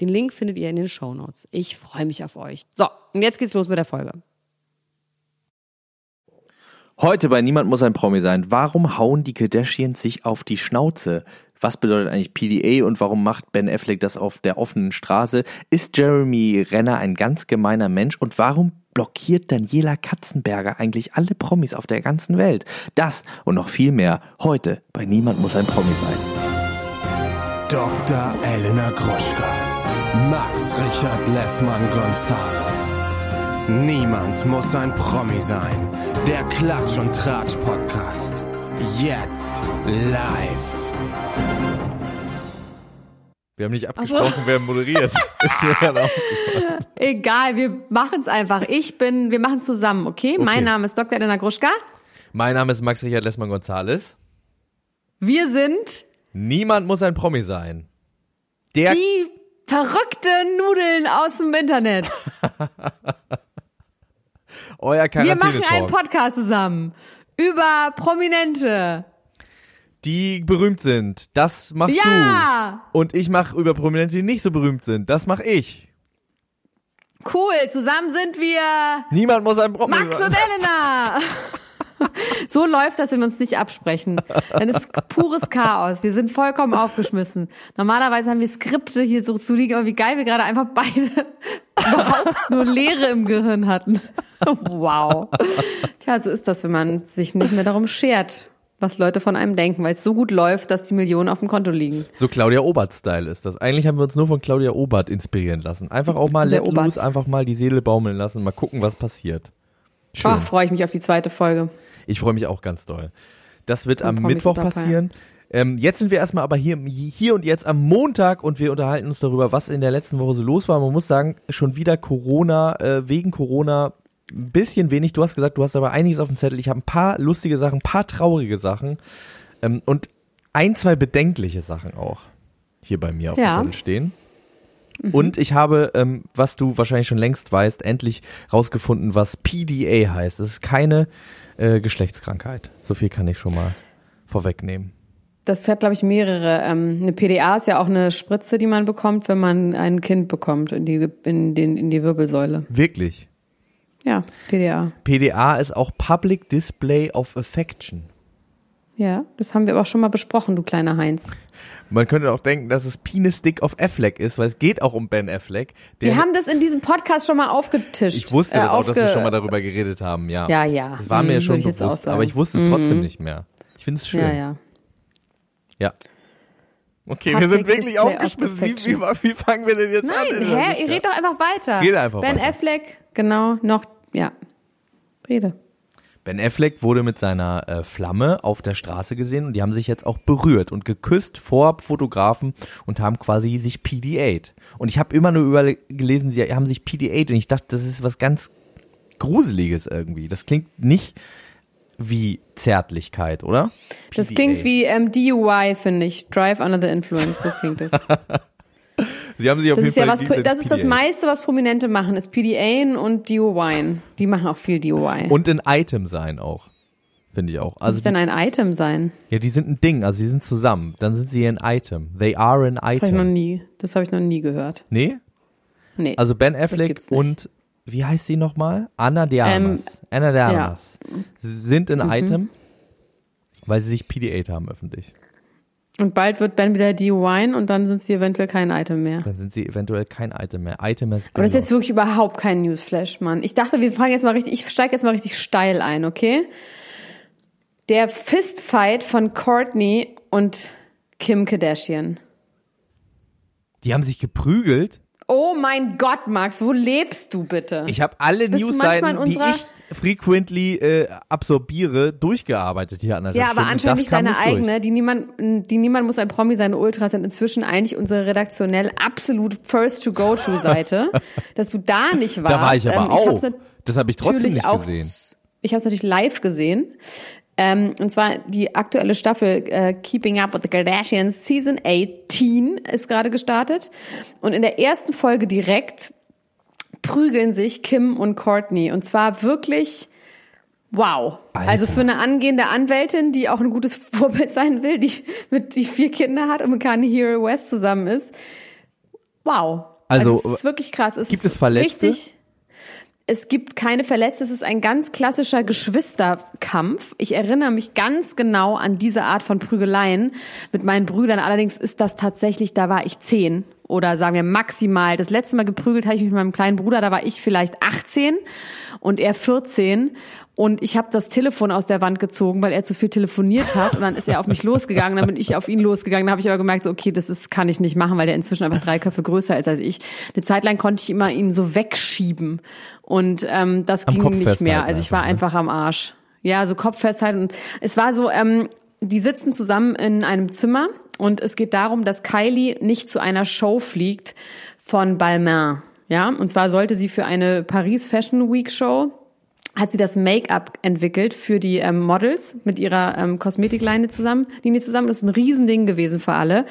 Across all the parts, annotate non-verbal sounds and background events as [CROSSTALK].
Den Link findet ihr in den Show Notes. Ich freue mich auf euch. So, und jetzt geht's los mit der Folge. Heute bei Niemand muss ein Promi sein. Warum hauen die Kardashians sich auf die Schnauze? Was bedeutet eigentlich PDA und warum macht Ben Affleck das auf der offenen Straße? Ist Jeremy Renner ein ganz gemeiner Mensch und warum blockiert Daniela Katzenberger eigentlich alle Promis auf der ganzen Welt? Das und noch viel mehr heute bei Niemand muss ein Promi sein. Dr. Elena Groschka. Max Richard Lessmann Gonzales. Niemand muss ein Promi sein. Der Klatsch und Tratsch Podcast. Jetzt live. Wir haben nicht abgesprochen, so. wer moderiert. [LAUGHS] Ist mir dann Egal, wir machen es einfach. Ich bin, wir machen es zusammen, okay? okay? Mein Name ist Dr. Elena Gruschka. Mein Name ist Max Richard Lessmann Gonzales. Wir sind Niemand muss ein Promi sein. Der die Verrückte Nudeln aus dem Internet. [LAUGHS] Euer Wir machen einen Podcast zusammen über Prominente. Die berühmt sind. Das machst ja. du. Und ich mache über Prominente, die nicht so berühmt sind. Das mache ich. Cool, zusammen sind wir. Niemand muss ein Promi Max und [LAUGHS] Elena. [LAUGHS] so läuft das, wenn wir uns nicht absprechen. Dann ist pures Chaos. Wir sind vollkommen aufgeschmissen. Normalerweise haben wir Skripte hier so zu liegen, aber wie geil wir gerade einfach beide [LAUGHS] überhaupt nur Leere im Gehirn hatten. [LAUGHS] wow. Tja, so ist das, wenn man sich nicht mehr darum schert was Leute von einem denken, weil es so gut läuft, dass die Millionen auf dem Konto liegen. So Claudia Obert-Style ist das. Eigentlich haben wir uns nur von Claudia Obert inspirieren lassen. Einfach auch mal let loose, einfach mal die Seele baumeln lassen, mal gucken, was passiert. Schön. Ach, freue ich mich auf die zweite Folge. Ich freue mich auch ganz doll. Das wird am Mittwoch passieren. Ähm, jetzt sind wir erstmal aber hier, hier und jetzt am Montag und wir unterhalten uns darüber, was in der letzten Woche so los war. Man muss sagen, schon wieder Corona, äh, wegen Corona ein bisschen wenig. Du hast gesagt, du hast aber einiges auf dem Zettel. Ich habe ein paar lustige Sachen, ein paar traurige Sachen ähm, und ein, zwei bedenkliche Sachen auch hier bei mir auf ja. dem Zettel stehen. Mhm. Und ich habe, ähm, was du wahrscheinlich schon längst weißt, endlich rausgefunden, was PDA heißt. Das ist keine äh, Geschlechtskrankheit. So viel kann ich schon mal vorwegnehmen. Das hat, glaube ich, mehrere. Ähm, eine PDA ist ja auch eine Spritze, die man bekommt, wenn man ein Kind bekommt in die, in den, in die Wirbelsäule. Wirklich? Ja, PDA. PDA ist auch Public Display of Affection. Ja, das haben wir aber auch schon mal besprochen, du kleiner Heinz. Man könnte auch denken, dass es Penis Stick of Affleck ist, weil es geht auch um Ben Affleck. wir haben das in diesem Podcast schon mal aufgetischt. Ich wusste äh, das auch, dass wir schon mal darüber geredet haben, ja. Ja, ja. Das war mir hm, schon bewusst, aber ich wusste es trotzdem mhm. nicht mehr. Ich finde es schön. Ja, ja. Ja. Okay, Public wir sind wirklich aufgeschmissen. Wie, wie, wie, fangen wir denn jetzt Nein, an? Nein, hä? Ihr redet doch einfach weiter. Red einfach Ben weiter. Affleck, genau, noch, ja. Rede. Ben Affleck wurde mit seiner äh, Flamme auf der Straße gesehen und die haben sich jetzt auch berührt und geküsst vor Fotografen und haben quasi sich PDA'd. Und ich habe immer nur über gelesen, sie haben sich PDA'd und ich dachte, das ist was ganz Gruseliges irgendwie. Das klingt nicht wie Zärtlichkeit, oder? Das PDA. klingt wie ähm, DUI, finde ich. Drive Under the Influence, so klingt es. [LAUGHS] Sie haben sich auf das jeden ist Fall ja was, Das ist das meiste, was Prominente machen, ist PDA und DOY. Die machen auch viel DOY. Und ein Item sein auch. Finde ich auch. Also was ist denn ein Item sein? Ja, die sind ein Ding, also sie sind zusammen. Dann sind sie ein Item. They are an Item. Das habe ich noch nie, das habe ich noch nie gehört. Nee? Nee. Also Ben Affleck und wie heißt sie nochmal? Anna de Armas. Ähm, Anna de Armas. Ja. Sind ein mhm. Item, weil sie sich PDA haben öffentlich. Und bald wird Ben wieder Wine und dann sind sie eventuell kein Item mehr. Dann sind sie eventuell kein Item mehr. Item ist Aber das ist jetzt wirklich überhaupt kein Newsflash, Mann. Ich dachte, wir fangen jetzt mal richtig, ich steige jetzt mal richtig steil ein, okay? Der Fistfight von Courtney und Kim Kardashian. Die haben sich geprügelt? Oh mein Gott, Max, wo lebst du bitte? Ich habe alle Newsseiten, die ich frequently äh, absorbiere, durchgearbeitet hier an der Ja, aber anscheinend nicht deine eigene. Durch. Die niemand, die niemand muss ein Promi sein. Ultras sind inzwischen eigentlich unsere redaktionell absolut first to go to Seite, [LAUGHS] dass du da nicht warst. Da war ich aber ähm, auch. Das habe ich trotzdem nicht auch, gesehen. Ich habe es natürlich live gesehen. Ähm, und zwar die aktuelle Staffel äh, Keeping Up with the Kardashians Season 18 ist gerade gestartet. Und in der ersten Folge direkt prügeln sich Kim und Courtney. Und zwar wirklich wow. Alter. Also für eine angehende Anwältin, die auch ein gutes [LAUGHS] Vorbild sein will, die mit die vier Kinder hat und mit Kanye Hero West zusammen ist. Wow. Also, also es ist wirklich krass. Es gibt es Verletzte? Richtig, es gibt keine Verletzte. Es ist ein ganz klassischer Geschwisterkampf. Ich erinnere mich ganz genau an diese Art von Prügeleien mit meinen Brüdern. Allerdings ist das tatsächlich, da war ich zehn oder sagen wir maximal. Das letzte Mal geprügelt habe ich mich mit meinem kleinen Bruder, da war ich vielleicht 18 und er 14 und ich habe das Telefon aus der Wand gezogen, weil er zu viel telefoniert hat und dann ist er auf mich [LAUGHS] losgegangen, dann bin ich auf ihn losgegangen, dann habe ich aber gemerkt, so, okay, das ist kann ich nicht machen, weil der inzwischen einfach drei Köpfe größer ist als ich. Eine Zeit lang konnte ich immer ihn so wegschieben und ähm, das am ging Kopf nicht mehr. Also ich war einfach, ne? einfach am Arsch. Ja, so Kopf festhalten und es war so ähm, die sitzen zusammen in einem Zimmer und es geht darum, dass Kylie nicht zu einer Show fliegt von Balmain. Ja, und zwar sollte sie für eine Paris Fashion Week Show hat sie das Make-up entwickelt für die ähm, Models mit ihrer ähm, Kosmetiklinie zusammen, Linie zusammen. Das ist ein Riesending gewesen für alle.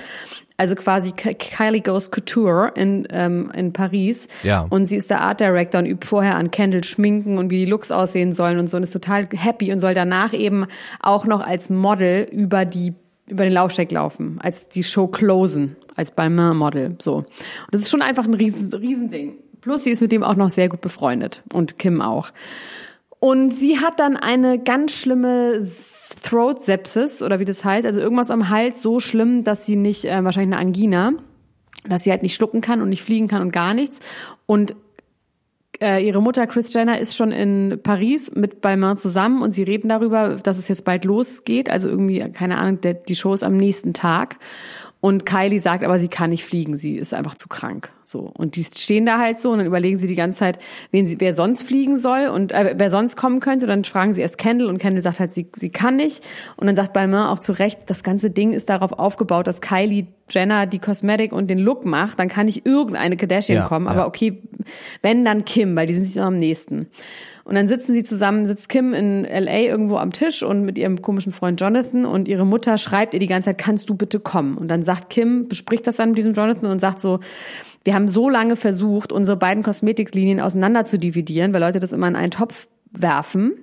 Also quasi Kylie Goes Couture in, ähm, in Paris. Ja. Und sie ist der Art Director und übt vorher an Kendall schminken und wie die Looks aussehen sollen und so und ist total happy und soll danach eben auch noch als Model über die über den Laufsteg laufen, als die Show closen, als Balmain-Model, so. Und das ist schon einfach ein riesen, Riesending. Plus sie ist mit dem auch noch sehr gut befreundet und Kim auch. Und sie hat dann eine ganz schlimme Throat Sepsis oder wie das heißt, also irgendwas am Hals so schlimm, dass sie nicht äh, wahrscheinlich eine Angina, dass sie halt nicht schlucken kann und nicht fliegen kann und gar nichts und äh, ihre Mutter Chris Jenner ist schon in Paris mit Balmain zusammen und sie reden darüber, dass es jetzt bald losgeht. Also irgendwie, keine Ahnung, der, die Show ist am nächsten Tag. Und Kylie sagt aber, sie kann nicht fliegen, sie ist einfach zu krank. So und die stehen da halt so und dann überlegen sie die ganze Zeit, wen sie, wer sonst fliegen soll und äh, wer sonst kommen könnte. Und dann fragen sie erst Kendall und Kendall sagt halt, sie, sie kann nicht. Und dann sagt Balmain auch zu Recht, das ganze Ding ist darauf aufgebaut, dass Kylie Jenner die Kosmetik und den Look macht, dann kann nicht irgendeine Kardashian ja, kommen. Aber okay, wenn dann Kim, weil die sind sich noch am nächsten. Und dann sitzen sie zusammen, sitzt Kim in LA irgendwo am Tisch und mit ihrem komischen Freund Jonathan und ihre Mutter schreibt ihr die ganze Zeit, kannst du bitte kommen? Und dann sagt Kim, bespricht das dann mit diesem Jonathan und sagt so, wir haben so lange versucht, unsere beiden Kosmetiklinien auseinander zu dividieren, weil Leute das immer in einen Topf werfen.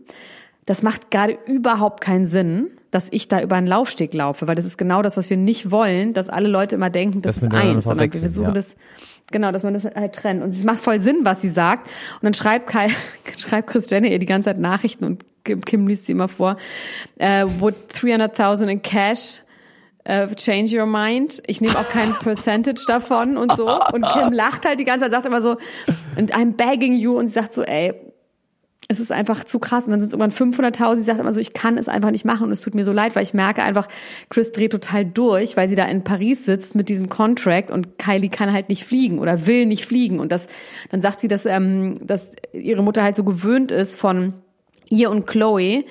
Das macht gerade überhaupt keinen Sinn, dass ich da über einen Laufsteg laufe, weil das ist genau das, was wir nicht wollen, dass alle Leute immer denken, das, das ist eins, sondern wir versuchen ja. das Genau, dass man das halt trennt. Und es macht voll Sinn, was sie sagt. Und dann schreibt, Kai, [LAUGHS] schreibt Chris Jenner ihr die ganze Zeit Nachrichten und Kim, liest sie immer vor. Uh, would 300.000 in cash uh, change your mind? Ich nehme auch kein Percentage davon und so. Und Kim lacht halt die ganze Zeit, sagt immer so, and I'm begging you. Und sie sagt so, ey, es ist einfach zu krass. Und dann sind es irgendwann 500.000. Sie sagt immer so, ich kann es einfach nicht machen. Und es tut mir so leid, weil ich merke einfach, Chris dreht total durch, weil sie da in Paris sitzt mit diesem Contract und Kylie kann halt nicht fliegen oder will nicht fliegen. Und das, dann sagt sie, dass, ähm, dass ihre Mutter halt so gewöhnt ist von ihr und Chloe,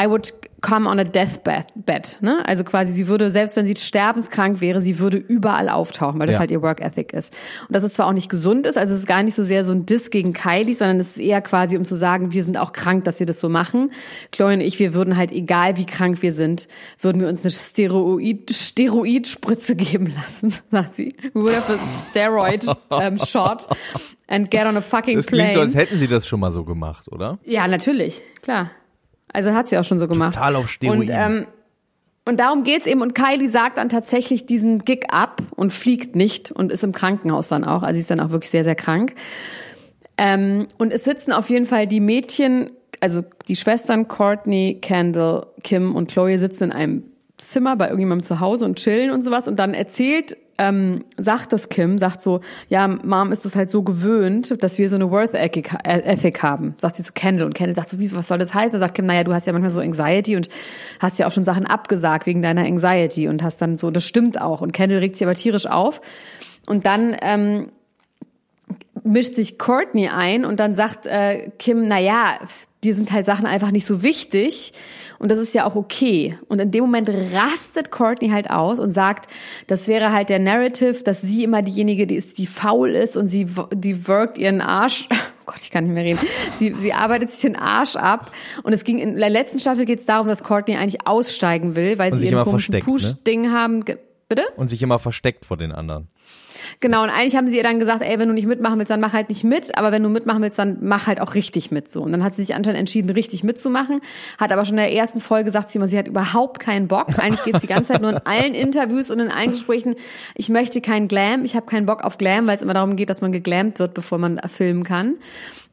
I would come on a deathbed, bed, ne? Also quasi, sie würde, selbst wenn sie sterbenskrank wäre, sie würde überall auftauchen, weil das ja. halt ihr Work Ethic ist. Und dass es zwar auch nicht gesund ist, also es ist gar nicht so sehr so ein Diss gegen Kylie, sondern es ist eher quasi, um zu sagen, wir sind auch krank, dass wir das so machen. Chloe und ich, wir würden halt, egal wie krank wir sind, würden wir uns eine Steroid, Steroidspritze [LAUGHS] geben lassen, sagt sie. We would have a steroid um, [LAUGHS] shot and get on a fucking das plane. Das klingt so, als hätten sie das schon mal so gemacht, oder? Ja, natürlich, klar. Also hat sie auch schon so gemacht. Total auf Steroiden. Und, ähm, und darum geht's eben. Und Kylie sagt dann tatsächlich diesen Gig ab und fliegt nicht und ist im Krankenhaus dann auch. Also sie ist dann auch wirklich sehr, sehr krank. Ähm, und es sitzen auf jeden Fall die Mädchen, also die Schwestern Courtney, Kendall, Kim und Chloe sitzen in einem Zimmer bei irgendjemandem zu Hause und chillen und sowas. Und dann erzählt ähm, sagt das Kim, sagt so, ja, Mom ist es halt so gewöhnt, dass wir so eine Worth Ethic haben, sagt sie zu Kendall. Und Kendall sagt so, wie, was soll das heißen? Dann sagt Kim, naja, du hast ja manchmal so Anxiety und hast ja auch schon Sachen abgesagt wegen deiner Anxiety und hast dann so, das stimmt auch. Und Kendall regt sich aber tierisch auf. Und dann ähm, mischt sich Courtney ein und dann sagt äh, Kim, na ja, dir sind halt Sachen einfach nicht so wichtig und das ist ja auch okay. Und in dem Moment rastet Courtney halt aus und sagt, das wäre halt der Narrative, dass sie immer diejenige, die ist, die faul ist und sie die workt ihren Arsch. [LAUGHS] Oh Gott, ich kann nicht mehr reden. Sie, sie arbeitet sich den Arsch ab. Und es ging in der letzten Staffel geht es darum, dass Courtney eigentlich aussteigen will, weil Und sie ihren komischen ne? Push-Ding haben. Ge- Bitte? Und sich immer versteckt vor den anderen. Genau, und eigentlich haben sie ihr dann gesagt, ey, wenn du nicht mitmachen willst, dann mach halt nicht mit, aber wenn du mitmachen willst, dann mach halt auch richtig mit so. Und dann hat sie sich anscheinend entschieden, richtig mitzumachen, hat aber schon in der ersten Folge gesagt sie immer, sie hat überhaupt keinen Bock. Eigentlich geht sie die ganze Zeit nur in allen Interviews und in allen Gesprächen, ich möchte keinen Glam, ich habe keinen Bock auf Glam, weil es immer darum geht, dass man geglammt wird, bevor man filmen kann.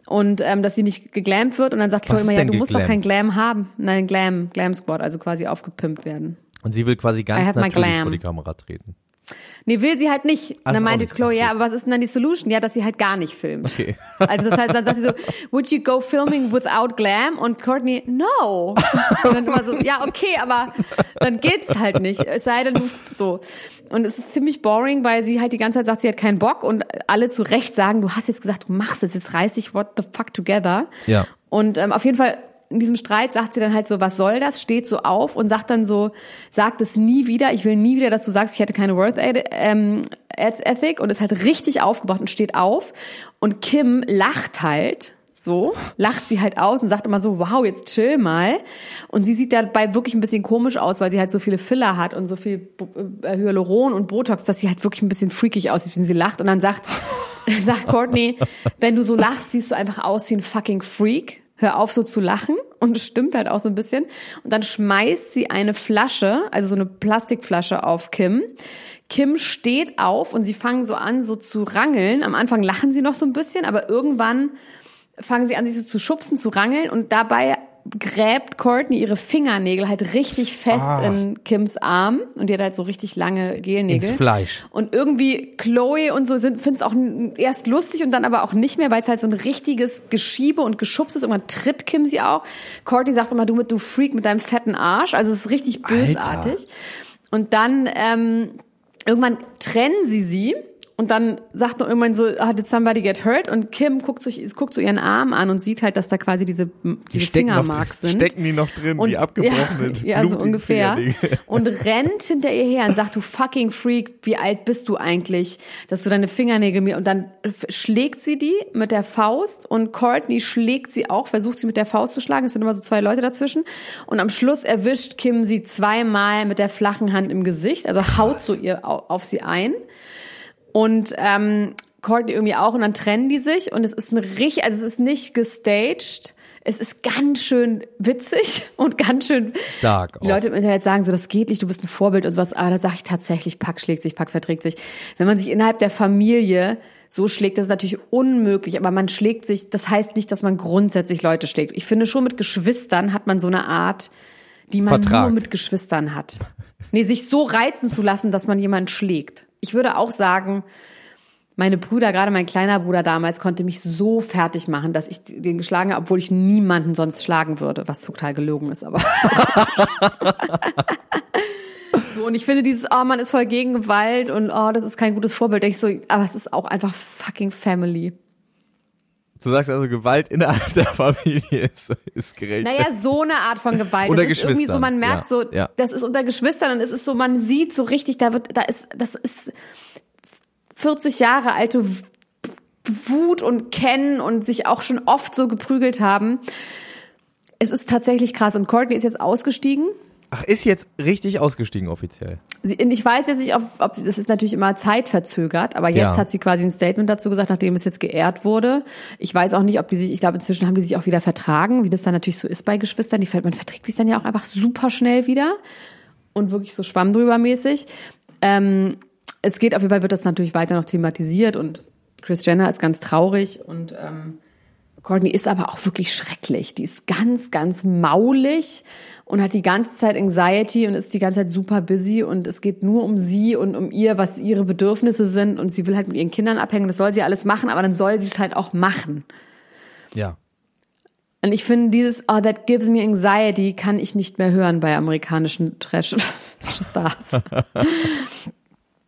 Und ähm, dass sie nicht geglammt wird und dann sagt Chloe immer, ja, du musst doch geglammt? kein Glam haben. Nein, Glam, Glam Squad, also quasi aufgepimpt werden. Und sie will quasi ganz natürlich vor die Kamera treten. Nee, will sie halt nicht. Und dann meinte. Chloe, ja, aber was ist denn dann die Solution? Ja, dass sie halt gar nicht filmt. Okay. [LAUGHS] Also das heißt, dann sagt sie so, would you go filming without glam? Und Courtney, no. Und dann immer so, ja, okay, aber dann geht's halt nicht. Es sei denn, du so. Und es ist ziemlich boring, weil sie halt die ganze Zeit sagt, sie hat keinen Bock und alle zu Recht sagen, du hast jetzt gesagt, du machst es, jetzt reiß dich what the fuck together. Ja. Und ähm, auf jeden Fall in diesem Streit sagt sie dann halt so, was soll das? Steht so auf und sagt dann so, sagt es nie wieder. Ich will nie wieder, dass du sagst, ich hätte keine Worth ähm, Ethic und ist halt richtig aufgebracht und steht auf. Und Kim lacht halt. So, lacht sie halt aus und sagt immer so, wow, jetzt chill mal. Und sie sieht dabei wirklich ein bisschen komisch aus, weil sie halt so viele Filler hat und so viel äh, Hyaluron und Botox, dass sie halt wirklich ein bisschen freakig aussieht, wenn sie lacht. Und dann sagt, [LAUGHS] sagt Courtney, wenn du so lachst, siehst du einfach aus wie ein fucking Freak. Hör auf so zu lachen. [LAUGHS] Und es stimmt halt auch so ein bisschen. Und dann schmeißt sie eine Flasche, also so eine Plastikflasche auf Kim. Kim steht auf und sie fangen so an, so zu rangeln. Am Anfang lachen sie noch so ein bisschen, aber irgendwann fangen sie an, sich so zu schubsen, zu rangeln und dabei gräbt Courtney ihre Fingernägel halt richtig fest Ah. in Kims Arm und die hat halt so richtig lange Gelnägel. Ins Fleisch. Und irgendwie Chloe und so sind finden es auch erst lustig und dann aber auch nicht mehr, weil es halt so ein richtiges Geschiebe und Geschubs ist. Irgendwann tritt Kim sie auch. Courtney sagt immer, du mit du Freak mit deinem fetten Arsch. Also es ist richtig bösartig. Und dann ähm, irgendwann trennen sie sie. Und dann sagt noch irgendwann so, ah, did somebody get hurt? Und Kim guckt, sich, guckt so ihren Arm an und sieht halt, dass da quasi diese, diese Fingermarks drin- sind. stecken die noch drin, und, die abgebrochenen, Ja, [LAUGHS] ja so ungefähr. Und rennt hinter ihr her und sagt, du fucking Freak, wie alt bist du eigentlich, dass du deine Fingernägel mir... Und dann schlägt sie die mit der Faust und Courtney schlägt sie auch, versucht sie mit der Faust zu schlagen. Es sind immer so zwei Leute dazwischen. Und am Schluss erwischt Kim sie zweimal mit der flachen Hand im Gesicht, also haut so ihr au- auf sie ein. Und ähm, Courtney irgendwie auch und dann trennen die sich und es ist ein richtig, also es ist nicht gestaged. Es ist ganz schön witzig [LAUGHS] und ganz schön. Dark Die. Leute im Internet sagen so, das geht nicht, du bist ein Vorbild und sowas. Aber da sage ich tatsächlich, Pack schlägt sich, Pack verträgt sich. Wenn man sich innerhalb der Familie so schlägt, das ist natürlich unmöglich. Aber man schlägt sich, das heißt nicht, dass man grundsätzlich Leute schlägt. Ich finde schon mit Geschwistern hat man so eine Art, die man Vertrag. nur mit Geschwistern hat. Nee, sich so reizen zu lassen, dass man jemanden schlägt. Ich würde auch sagen, meine Brüder, gerade mein kleiner Bruder damals, konnte mich so fertig machen, dass ich den geschlagen habe, obwohl ich niemanden sonst schlagen würde, was total gelogen ist, aber. [LAUGHS] so, und ich finde dieses, oh, man ist voll gegen Gewalt und oh, das ist kein gutes Vorbild. Ich so, aber es ist auch einfach fucking Family. Du sagst also, Gewalt innerhalb [LAUGHS] der Familie ist, ist gerecht. Naja, so eine Art von Gewalt. Unter das ist irgendwie so, man merkt ja, so, ja. das ist unter Geschwistern und es ist so, man sieht so richtig, da wird, da ist, das ist 40 Jahre alte Wut und Kennen und sich auch schon oft so geprügelt haben. Es ist tatsächlich krass. Und Courtney ist jetzt ausgestiegen. Ach, ist jetzt richtig ausgestiegen offiziell. Sie, ich weiß jetzt nicht, ob, ob sie- das ist natürlich immer zeitverzögert, aber jetzt Ja. hat sie quasi ein Statement dazu gesagt, nachdem es jetzt geehrt wurde. Ich weiß auch nicht, ob die sich, ich glaube, inzwischen haben die sich auch wieder vertragen, wie das dann natürlich so ist bei Geschwistern. Die, man verträgt sich dann ja auch einfach super schnell wieder und wirklich so schwamm drüber mäßig. Ähm, es geht auf jeden Fall, wird das natürlich weiter noch thematisiert und Chris Jenner ist ganz traurig und ähm, Courtney ist aber auch wirklich schrecklich. Die ist ganz, ganz maulig und hat die ganze Zeit Anxiety und ist die ganze Zeit super busy und es geht nur um sie und um ihr, was ihre Bedürfnisse sind und sie will halt mit ihren Kindern abhängen. Das soll sie alles machen, aber dann soll sie es halt auch machen. Ja. Und ich finde dieses, oh, that gives me anxiety, kann ich nicht mehr hören bei amerikanischen Trash-Stars. [LAUGHS]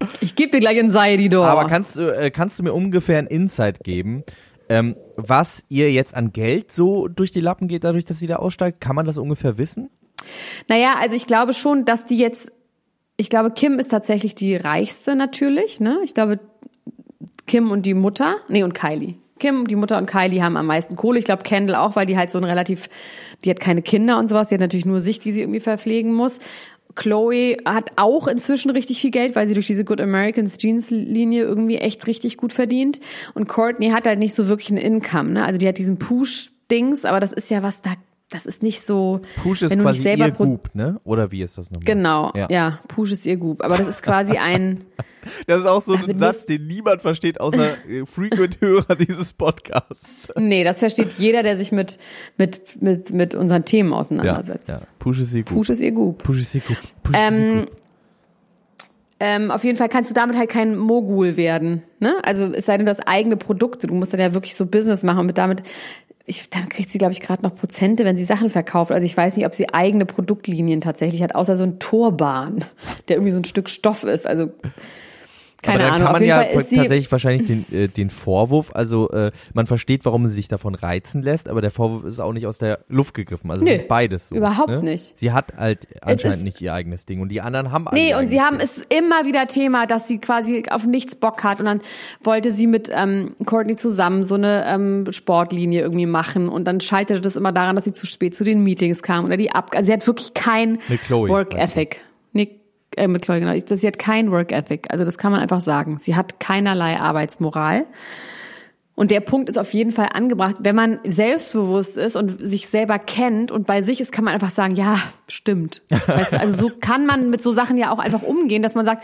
[LAUGHS] Ich gebe dir gleich Anxiety door. Aber kannst du, äh, kannst du mir ungefähr ein Insight geben, ähm, was ihr jetzt an Geld so durch die Lappen geht, dadurch, dass sie da aussteigt? Kann man das ungefähr wissen? Naja, also ich glaube schon, dass die jetzt, ich glaube, Kim ist tatsächlich die reichste natürlich, ne? Ich glaube, Kim und die Mutter, nee, und Kylie. Kim, die Mutter und Kylie haben am meisten Kohle. Ich glaube, Kendall auch, weil die halt so ein relativ, die hat keine Kinder und sowas. Die hat natürlich nur sich, die sie irgendwie verpflegen muss. Chloe hat auch inzwischen richtig viel Geld, weil sie durch diese Good Americans Jeans Linie irgendwie echt richtig gut verdient. Und Courtney hat halt nicht so wirklich ein Income, ne? Also die hat diesen Push Dings, aber das ist ja was, da das ist nicht so. Push ist quasi ihr Goop, ne? Oder wie ist das nochmal? Genau, ja. ja, Push ist ihr Goop. Aber das ist quasi ein. [LAUGHS] das ist auch so ein Satz, den niemand versteht, außer Frequent-Hörer [LAUGHS] dieses Podcasts. Nee, das versteht jeder, der sich mit, mit, mit, mit unseren Themen auseinandersetzt. Ja, ja. Push ist ihr Goop. Push ist ihr Goop. Push ist ihr. Push ähm, ihr. Ähm, auf jeden Fall kannst du damit halt kein Mogul werden. Ne? Also es sei denn, du hast eigene Produkte. Du musst dann ja wirklich so Business machen und mit damit ich, dann kriegt sie, glaube ich, gerade noch Prozente, wenn sie Sachen verkauft. Also ich weiß nicht, ob sie eigene Produktlinien tatsächlich hat, außer so ein Torbahn, der irgendwie so ein Stück Stoff ist. Also keine Aber Ahnung. kann man ja tatsächlich wahrscheinlich den, äh, den Vorwurf, also äh, man versteht, warum sie sich davon reizen lässt, aber der Vorwurf ist auch nicht aus der Luft gegriffen. Also Nö, es ist beides so. Überhaupt ne? nicht. Sie hat halt anscheinend nicht ihr eigenes Ding und die anderen haben Nee, und sie haben es immer wieder Thema, dass sie quasi auf nichts Bock hat und dann wollte sie mit ähm, Courtney zusammen so eine ähm, Sportlinie irgendwie machen und dann scheiterte das immer daran, dass sie zu spät zu den Meetings kam oder die ab. Also sie hat wirklich kein Work Ethic. Nee, äh, mit Chloe, genau. Sie hat kein Work Ethic. Also das kann man einfach sagen. Sie hat keinerlei Arbeitsmoral. Und der Punkt ist auf jeden Fall angebracht, wenn man selbstbewusst ist und sich selber kennt und bei sich ist, kann man einfach sagen, ja, stimmt. Weißt du, also so kann man mit so Sachen ja auch einfach umgehen, dass man sagt,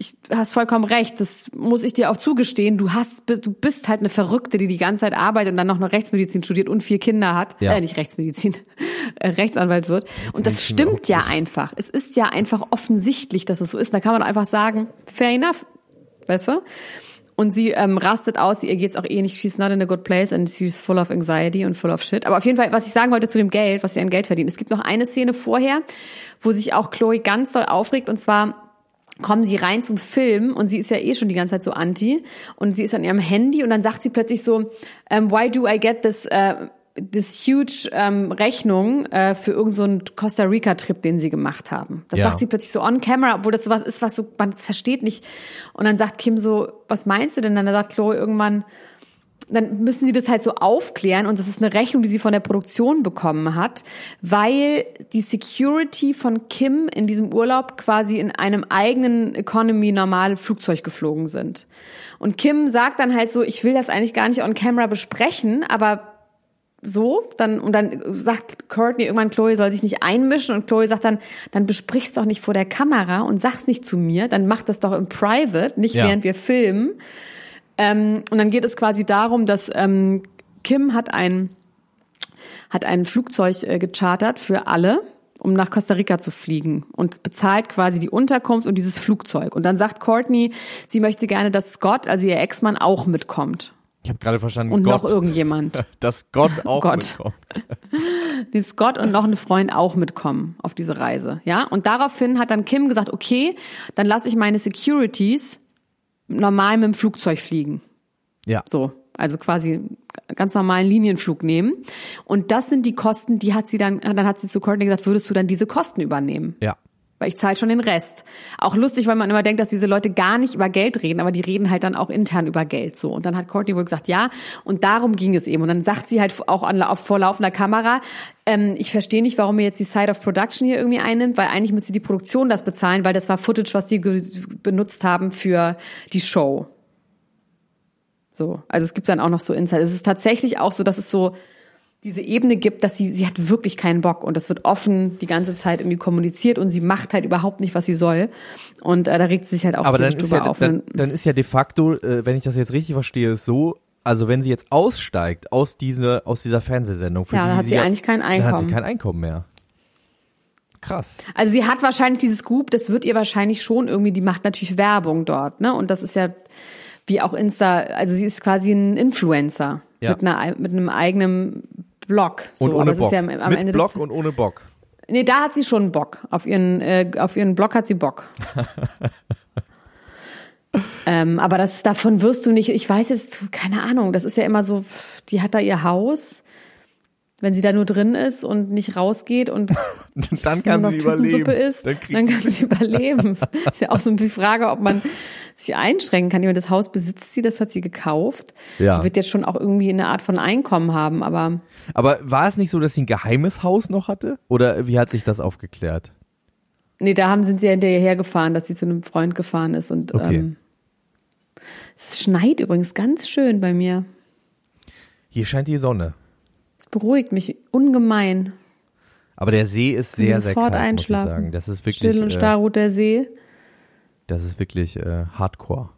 ich hast vollkommen recht, das muss ich dir auch zugestehen. Du hast, du bist halt eine Verrückte, die die ganze Zeit arbeitet und dann noch eine Rechtsmedizin studiert und vier Kinder hat. Ja. Äh, nicht Rechtsmedizin, [LAUGHS] äh, Rechtsanwalt wird. Und das stimmt ja einfach. Es ist ja einfach offensichtlich, dass es so ist. Da kann man einfach sagen, fair enough. Weißt du? Und sie ähm, rastet aus, ihr geht's auch eh nicht, she's not in a good place and she's full of anxiety und full of shit. Aber auf jeden Fall, was ich sagen wollte zu dem Geld, was sie an Geld verdient. Es gibt noch eine Szene vorher, wo sich auch Chloe ganz doll aufregt und zwar kommen sie rein zum Film und sie ist ja eh schon die ganze Zeit so anti und sie ist an ihrem Handy und dann sagt sie plötzlich so, um, why do I get this uh, this huge ähm, Rechnung äh, für irgendeinen so Costa Rica Trip, den sie gemacht haben. Das ja. sagt sie plötzlich so on camera, obwohl das sowas ist, was so man versteht nicht. Und dann sagt Kim so, was meinst du denn? Dann sagt Chloe irgendwann, dann müssen sie das halt so aufklären und das ist eine Rechnung, die sie von der Produktion bekommen hat, weil die Security von Kim in diesem Urlaub quasi in einem eigenen Economy normale Flugzeug geflogen sind. Und Kim sagt dann halt so, ich will das eigentlich gar nicht on camera besprechen, aber so, dann, und dann sagt Courtney irgendwann, Chloe soll sich nicht einmischen und Chloe sagt dann, dann besprich's doch nicht vor der Kamera und sag's nicht zu mir, dann mach das doch im Private, nicht ja. während wir filmen. Ähm, und dann geht es quasi darum, dass ähm, Kim hat ein, hat ein Flugzeug äh, gechartert für alle, um nach Costa Rica zu fliegen und bezahlt quasi die Unterkunft und dieses Flugzeug. Und dann sagt Courtney, sie möchte gerne, dass Scott, also ihr Ex-Mann, auch mitkommt. Ich habe gerade verstanden, und Gott. noch irgendjemand. [LAUGHS] Dass Gott [LAUGHS] auch Gott. mitkommt. [LAUGHS] Die Scott und noch eine Freund auch mitkommen auf diese Reise, ja? Und daraufhin hat dann Kim gesagt, okay, dann lasse ich meine Securities normal mit dem Flugzeug fliegen. Ja. So. Also quasi ganz normalen Linienflug nehmen. Und das sind die Kosten, die hat sie dann, dann hat sie zu Courtney gesagt, würdest du dann diese Kosten übernehmen? Ja. Weil ich zahle schon den Rest. Auch lustig, weil man immer denkt, dass diese Leute gar nicht über Geld reden, aber die reden halt dann auch intern über Geld so. Und dann hat Courtney wohl gesagt, ja. Und darum ging es eben. Und dann sagt sie halt auch an, auf vorlaufender Kamera, ähm, ich verstehe nicht, warum ihr jetzt die Side of Production hier irgendwie einnimmt, weil eigentlich müsste die Produktion das bezahlen, weil das war Footage, was die benutzt haben für die Show. So. Also es gibt dann auch noch so Insights. Es ist tatsächlich auch so, dass es so, diese Ebene gibt, dass sie, sie hat wirklich keinen Bock und das wird offen die ganze Zeit irgendwie kommuniziert und sie macht halt sie was sie soll. Und äh, da regt sie sich halt auch Aber dann ist, ja, auf. Dann, dann ist ja de facto, äh, wenn ich das jetzt richtig verstehe, so, also wenn sie jetzt aussteigt aus dieser, aus dieser Fernsehsendung, für ja, die dann hat sie, sie eigentlich kein Einkommen. Dann hat sie kein Einkommen mehr. Krass. Also sie hat wahrscheinlich dieses Group, das wird ihr wahrscheinlich schon irgendwie, die macht natürlich Werbung dort, ne? Und das ist ja wie auch Insta, also sie ist quasi ein Influencer ja. mit, einer, mit einem eigenen Blog. So. Und ohne Bock. Ja am mit Ende Blog und ohne Bock. Nee, da hat sie schon Bock. Auf ihren, äh, auf ihren Blog hat sie Bock. [LAUGHS] ähm, aber das, davon wirst du nicht, ich weiß jetzt, keine Ahnung, das ist ja immer so, die hat da ihr Haus, wenn sie da nur drin ist und nicht rausgeht und [LAUGHS] dann kann nur noch sie überleben. Isst, dann, dann kann sie überleben. [LAUGHS] ist ja auch so die Frage, ob man sich einschränken kann. Ich meine, das Haus besitzt sie, das hat sie gekauft. Ja. Die wird jetzt schon auch irgendwie eine Art von Einkommen haben, aber. Aber war es nicht so, dass sie ein geheimes Haus noch hatte? Oder wie hat sich das aufgeklärt? Nee, da haben, sind sie ja hinterher gefahren, dass sie zu einem Freund gefahren ist und okay. ähm, es schneit übrigens ganz schön bei mir. Hier scheint die Sonne. Es beruhigt mich ungemein. Aber der See ist sehr, sehr kalt, einschlafen. muss ich sagen. Das ist wirklich, Still und äh, starr ruht der See. Das ist wirklich äh, Hardcore.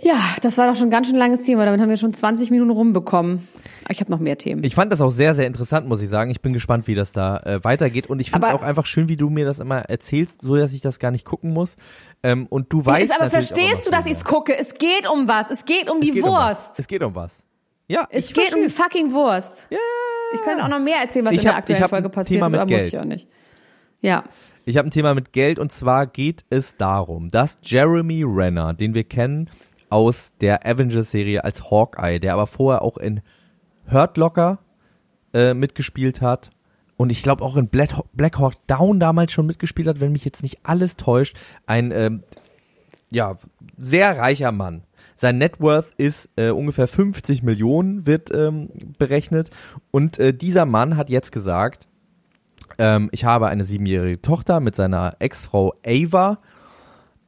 Ja, das war doch schon ein ganz schön langes Thema. Damit haben wir schon 20 Minuten rumbekommen. Ich habe noch mehr Themen. Ich fand das auch sehr, sehr interessant, muss ich sagen. Ich bin gespannt, wie das da äh, weitergeht. Und ich finde es auch einfach schön, wie du mir das immer erzählst, so dass ich das gar nicht gucken muss. Ähm, und du weißt. aber verstehst du, dass ich es gucke? Es geht um was. Es geht um es die geht Wurst. Um es geht um was. Ja. Es geht verstehe. um fucking Wurst. Ja. Ich kann auch noch mehr erzählen, was ich in der aktuellen Folge passiert ist, aber Geld. muss ich auch nicht. Ja. Ich habe ein Thema mit Geld und zwar geht es darum, dass Jeremy Renner, den wir kennen aus der Avengers-Serie als Hawkeye, der aber vorher auch in Hurt Locker äh, mitgespielt hat und ich glaube auch in Black, Black Hawk Down damals schon mitgespielt hat, wenn mich jetzt nicht alles täuscht. Ein ähm, ja sehr reicher Mann. Sein Net Worth ist äh, ungefähr 50 Millionen, wird ähm, berechnet. Und äh, dieser Mann hat jetzt gesagt, ähm, ich habe eine siebenjährige Tochter mit seiner Ex-Frau Ava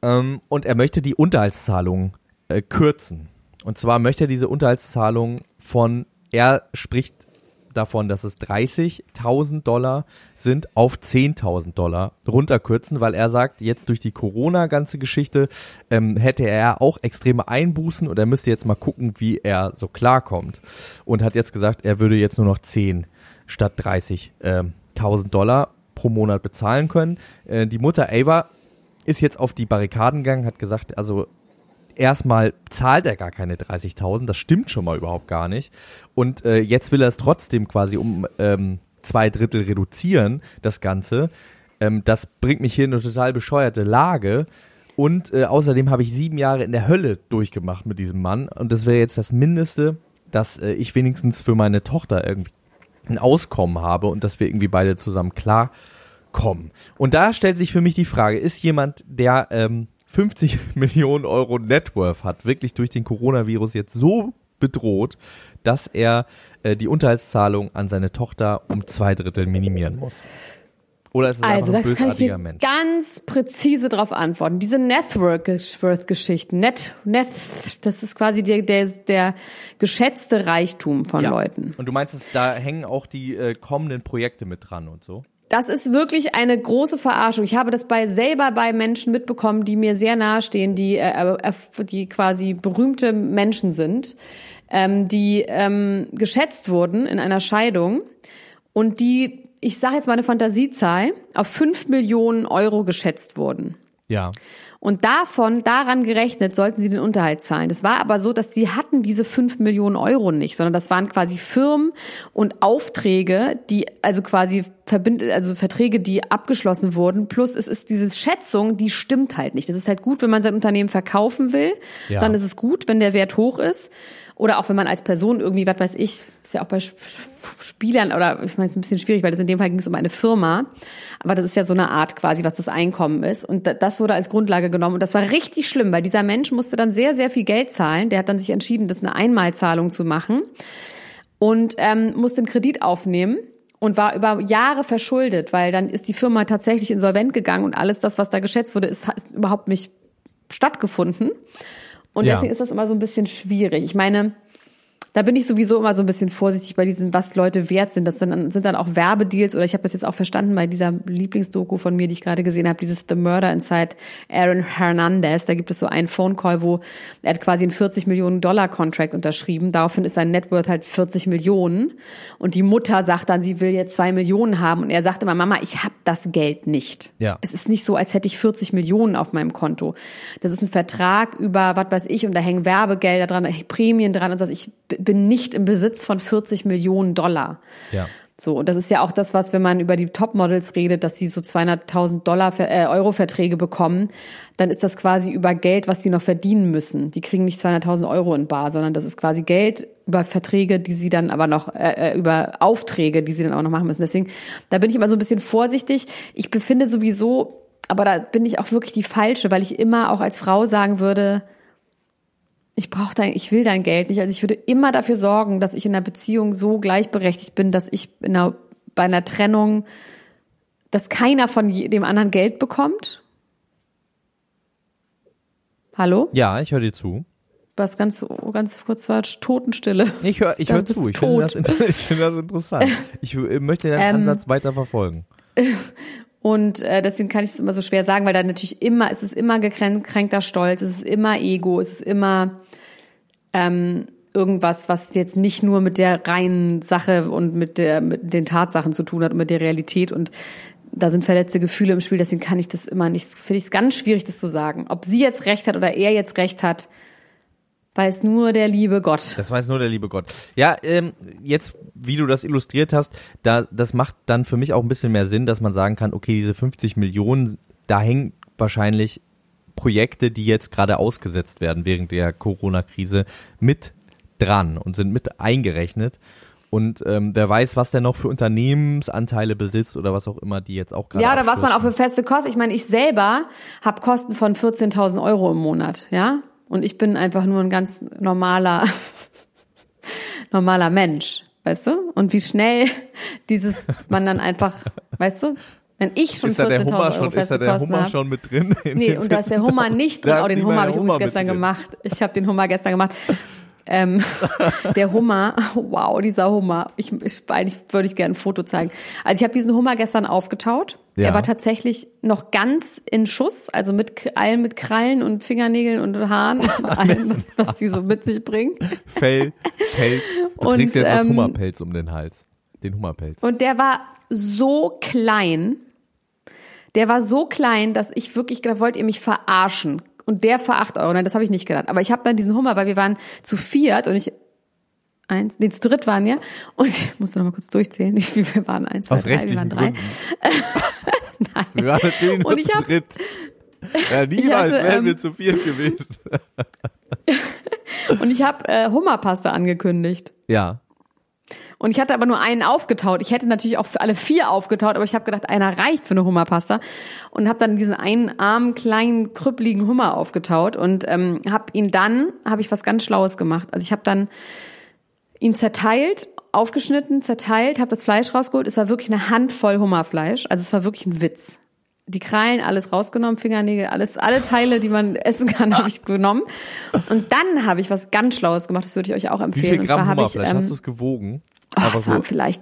ähm, und er möchte die Unterhaltszahlung äh, kürzen. Und zwar möchte er diese Unterhaltszahlung von, er spricht davon, dass es 30.000 Dollar sind, auf 10.000 Dollar runterkürzen, weil er sagt, jetzt durch die Corona-ganze Geschichte ähm, hätte er auch extreme Einbußen und er müsste jetzt mal gucken, wie er so klarkommt. Und hat jetzt gesagt, er würde jetzt nur noch 10 statt 30.000 ähm, Dollar pro Monat bezahlen können. Äh, die Mutter Ava ist jetzt auf die Barrikaden gegangen, hat gesagt, also erstmal zahlt er gar keine 30.000, das stimmt schon mal überhaupt gar nicht. Und äh, jetzt will er es trotzdem quasi um ähm, zwei Drittel reduzieren, das Ganze. Ähm, das bringt mich hier in eine total bescheuerte Lage. Und äh, außerdem habe ich sieben Jahre in der Hölle durchgemacht mit diesem Mann. Und das wäre jetzt das Mindeste, dass äh, ich wenigstens für meine Tochter irgendwie ein Auskommen habe und dass wir irgendwie beide zusammen klarkommen. Und da stellt sich für mich die Frage, ist jemand, der ähm, 50 [LAUGHS] Millionen Euro Networth hat, wirklich durch den Coronavirus jetzt so bedroht, dass er äh, die Unterhaltszahlung an seine Tochter um zwei Drittel minimieren muss. Oder ist es also, ein das kann ich dir Mensch? ganz präzise darauf antworten. Diese Networth-Geschichten, Net, Net, das ist quasi der, der, der geschätzte Reichtum von ja. Leuten. Und du meinst, dass da hängen auch die äh, kommenden Projekte mit dran und so? Das ist wirklich eine große Verarschung. Ich habe das bei selber bei Menschen mitbekommen, die mir sehr nahestehen, die, äh, äh, die quasi berühmte Menschen sind, ähm, die ähm, geschätzt wurden in einer Scheidung und die, ich sage jetzt mal eine Fantasiezahl, auf fünf Millionen Euro geschätzt wurden. Ja. Und davon, daran gerechnet, sollten sie den Unterhalt zahlen. Das war aber so, dass sie hatten diese fünf Millionen Euro nicht, sondern das waren quasi Firmen und Aufträge, die, also quasi Verbind also Verträge, die abgeschlossen wurden. Plus es ist diese Schätzung, die stimmt halt nicht. Das ist halt gut, wenn man sein Unternehmen verkaufen will. Ja. Dann ist es gut, wenn der Wert hoch ist. Oder auch wenn man als Person irgendwie, was weiß ich, ist ja auch bei Spielern oder ich meine, es ist ein bisschen schwierig, weil das in dem Fall ging es um eine Firma. Aber das ist ja so eine Art quasi, was das Einkommen ist. Und das wurde als Grundlage genommen. Und das war richtig schlimm, weil dieser Mensch musste dann sehr, sehr viel Geld zahlen. Der hat dann sich entschieden, das eine Einmalzahlung zu machen und ähm, musste einen Kredit aufnehmen und war über Jahre verschuldet, weil dann ist die Firma tatsächlich insolvent gegangen und alles das, was da geschätzt wurde, ist, ist überhaupt nicht stattgefunden. Und ja. deswegen ist das immer so ein bisschen schwierig. Ich meine, da bin ich sowieso immer so ein bisschen vorsichtig bei diesen, was Leute wert sind. Das sind, sind dann auch Werbedeals oder ich habe das jetzt auch verstanden bei dieser Lieblingsdoku von mir, die ich gerade gesehen habe, dieses The Murder Inside Aaron Hernandez. Da gibt es so einen Phone Call, wo er hat quasi einen 40 Millionen Dollar Contract unterschrieben. Daraufhin ist sein Net Worth halt 40 Millionen. Und die Mutter sagt dann, sie will jetzt zwei Millionen haben. Und er sagt immer, Mama, ich habe das Geld nicht. Ja. Es ist nicht so, als hätte ich 40 Millionen auf meinem Konto. Das ist ein Vertrag über, was weiß ich, und da hängen Werbegelder dran, Prämien dran und so. Ich bin nicht im Besitz von 40 Millionen Dollar. Ja. So, und das ist ja auch das, was, wenn man über die Topmodels redet, dass sie so 200.000 Dollar, äh, Euro Verträge bekommen, dann ist das quasi über Geld, was sie noch verdienen müssen. Die kriegen nicht 200.000 Euro in Bar, sondern das ist quasi Geld über Verträge, die sie dann aber noch, äh, äh, über Aufträge, die sie dann auch noch machen müssen. Deswegen, da bin ich immer so ein bisschen vorsichtig. Ich befinde sowieso, aber da bin ich auch wirklich die Falsche, weil ich immer auch als Frau sagen würde, ich brauche dein, ich will dein Geld nicht. Also ich würde immer dafür sorgen, dass ich in einer Beziehung so gleichberechtigt bin, dass ich einer, bei einer Trennung, dass keiner von dem anderen Geld bekommt. Hallo? Ja, ich höre dir zu. Was ganz, ganz kurz war Totenstille. Ich höre ich hör zu. [LAUGHS] Ich finde das, ich find das interessant. Ich möchte den ähm, Ansatz weiter verfolgen. [LAUGHS] Und äh, deswegen kann ich es immer so schwer sagen, weil da natürlich immer, es ist immer gekränkter Stolz, es ist immer Ego, es ist immer ähm, irgendwas, was jetzt nicht nur mit der reinen Sache und mit, der, mit den Tatsachen zu tun hat und mit der Realität. Und da sind verletzte Gefühle im Spiel, deswegen kann ich das immer nicht, finde ich es ganz schwierig, das zu sagen. Ob sie jetzt recht hat oder er jetzt recht hat, Weiß nur der liebe Gott. Das weiß nur der liebe Gott. Ja, ähm, jetzt, wie du das illustriert hast, da, das macht dann für mich auch ein bisschen mehr Sinn, dass man sagen kann, okay, diese 50 Millionen, da hängen wahrscheinlich Projekte, die jetzt gerade ausgesetzt werden während der Corona-Krise, mit dran und sind mit eingerechnet. Und ähm, wer weiß, was der noch für Unternehmensanteile besitzt oder was auch immer, die jetzt auch gerade. Ja, oder was man auch für feste Kosten. Ich meine, ich selber habe Kosten von 14.000 Euro im Monat, ja. Und ich bin einfach nur ein ganz normaler, [LAUGHS] normaler Mensch, weißt du? Und wie schnell [LAUGHS] dieses man dann einfach, weißt du, wenn ich schon 14.000 Euro feste Ist da der Hummer schon mit drin? Nee, und da ist der Hummer nicht drin. Oh, den Hummer habe ich übrigens gestern gemacht. Ich habe den Hummer gestern gemacht. Ähm, [LAUGHS] der Hummer, [LAUGHS] wow, dieser Hummer. Ich, ich eigentlich würde ich gerne ein Foto zeigen. Also ich habe diesen Hummer gestern aufgetaut. Ja. Er war tatsächlich noch ganz in Schuss, also mit allen mit Krallen und Fingernägeln und Haaren und [LAUGHS] allem, was, was die so mit sich bringen. Fell, Pelz. Du und, trägst jetzt ähm, das Hummerpelz um den Hals. Den Hummerpelz. Und der war so klein. Der war so klein, dass ich wirklich gedacht, wollt ihr mich verarschen? Und der für acht Euro. Nein, das habe ich nicht gedacht. Aber ich habe dann diesen Hummer, weil wir waren zu viert und ich eins, nee, zu dritt waren wir. Und ich musste noch mal kurz durchzählen, wie viel wir waren. Eins, zwei, Aus drei, wir waren drei. [LAUGHS] Nein. Wir waren natürlich nur zu dritt. Ja, [LAUGHS] niemals hatte, wären ähm, wir zu viert gewesen. [LAUGHS] und ich habe äh, Hummerpaste angekündigt. Ja. Und ich hatte aber nur einen aufgetaut. Ich hätte natürlich auch für alle vier aufgetaut, aber ich habe gedacht, einer reicht für eine Hummerpasta und habe dann diesen einen armen kleinen krüppeligen Hummer aufgetaut und ähm, habe ihn dann habe ich was ganz Schlaues gemacht. Also ich habe dann ihn zerteilt, aufgeschnitten, zerteilt, habe das Fleisch rausgeholt. Es war wirklich eine Handvoll Hummerfleisch. Also es war wirklich ein Witz. Die Krallen, alles rausgenommen, Fingernägel, alles, alle Teile, die man essen kann, [LAUGHS] habe ich genommen. Und dann habe ich was ganz Schlaues gemacht. Das würde ich euch auch empfehlen. Wie viel Gramm Hummerfleisch ich, ähm, hast du es gewogen? Oh, Aber es waren vielleicht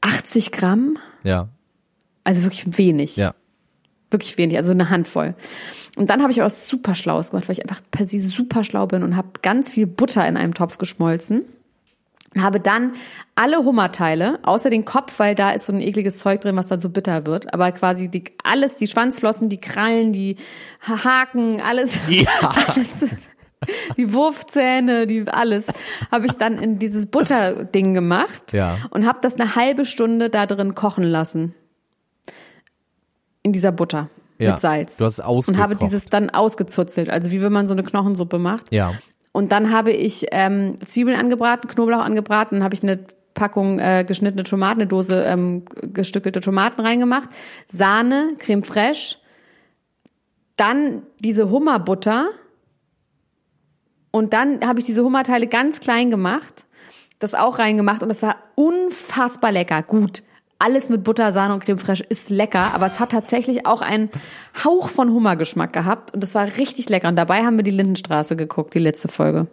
80 Gramm. Ja. Also wirklich wenig. Ja. Wirklich wenig, also eine Handvoll. Und dann habe ich was super Schlaues gemacht, weil ich einfach per se super schlau bin und habe ganz viel Butter in einem Topf geschmolzen. Habe dann alle Hummerteile, außer den Kopf, weil da ist so ein ekliges Zeug drin, was dann so bitter wird. Aber quasi die, alles, die Schwanzflossen, die Krallen, die Haken, alles, ja. [LAUGHS] alles [LAUGHS] die Wurfzähne, die alles, habe ich dann in dieses Butterding gemacht ja. und habe das eine halbe Stunde da drin kochen lassen. In dieser Butter ja. mit Salz. Du hast ausgekocht. Und habe dieses dann ausgezuzelt, also wie wenn man so eine Knochensuppe macht. Ja. Und dann habe ich ähm, Zwiebeln angebraten, Knoblauch angebraten, dann habe ich eine Packung äh, geschnittene Tomaten, eine Dose ähm, gestückelte Tomaten reingemacht, Sahne, Creme fraiche, dann diese Hummerbutter und dann habe ich diese Hummerteile ganz klein gemacht, das auch reingemacht und das war unfassbar lecker. Gut, alles mit Butter, Sahne und Creme fraiche ist lecker, aber es hat tatsächlich auch einen Hauch von Hummergeschmack gehabt und es war richtig lecker. Und dabei haben wir die Lindenstraße geguckt, die letzte Folge.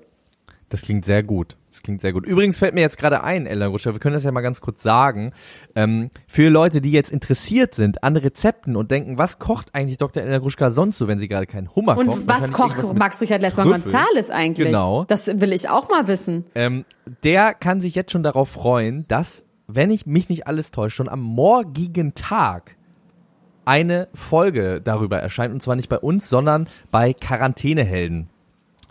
Das klingt sehr gut. Das klingt sehr gut. Übrigens fällt mir jetzt gerade ein, Ella Ruscher, wir können das ja mal ganz kurz sagen. Ähm, für Leute, die jetzt interessiert sind an Rezepten und denken, was kocht eigentlich Dr. Ella Gruschka sonst so, wenn sie gerade keinen Hummer und kocht? Und was kocht Max Richard Lessmann Gonzales eigentlich? Genau. Das will ich auch mal wissen. Ähm, der kann sich jetzt schon darauf freuen, dass, wenn ich mich nicht alles täusche, schon am morgigen Tag eine Folge darüber erscheint. Und zwar nicht bei uns, sondern bei Quarantänehelden.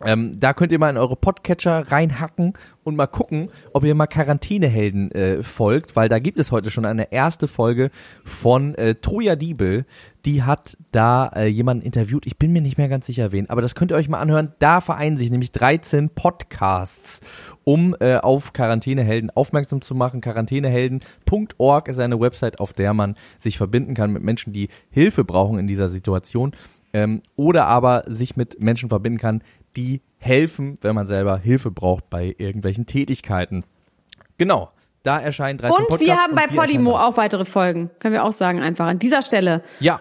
Ähm, da könnt ihr mal in eure Podcatcher reinhacken und mal gucken, ob ihr mal Quarantänehelden äh, folgt, weil da gibt es heute schon eine erste Folge von äh, Troja Diebel. Die hat da äh, jemanden interviewt. Ich bin mir nicht mehr ganz sicher wen, aber das könnt ihr euch mal anhören. Da vereinen sich nämlich 13 Podcasts, um äh, auf Quarantänehelden aufmerksam zu machen. Quarantänehelden.org ist eine Website, auf der man sich verbinden kann mit Menschen, die Hilfe brauchen in dieser Situation. Ähm, oder aber sich mit Menschen verbinden kann, die helfen, wenn man selber Hilfe braucht bei irgendwelchen Tätigkeiten. Genau. Da erscheinen 13 Und Podcasts wir haben bei Podimo auch weitere Folgen. Können wir auch sagen, einfach an dieser Stelle. Ja.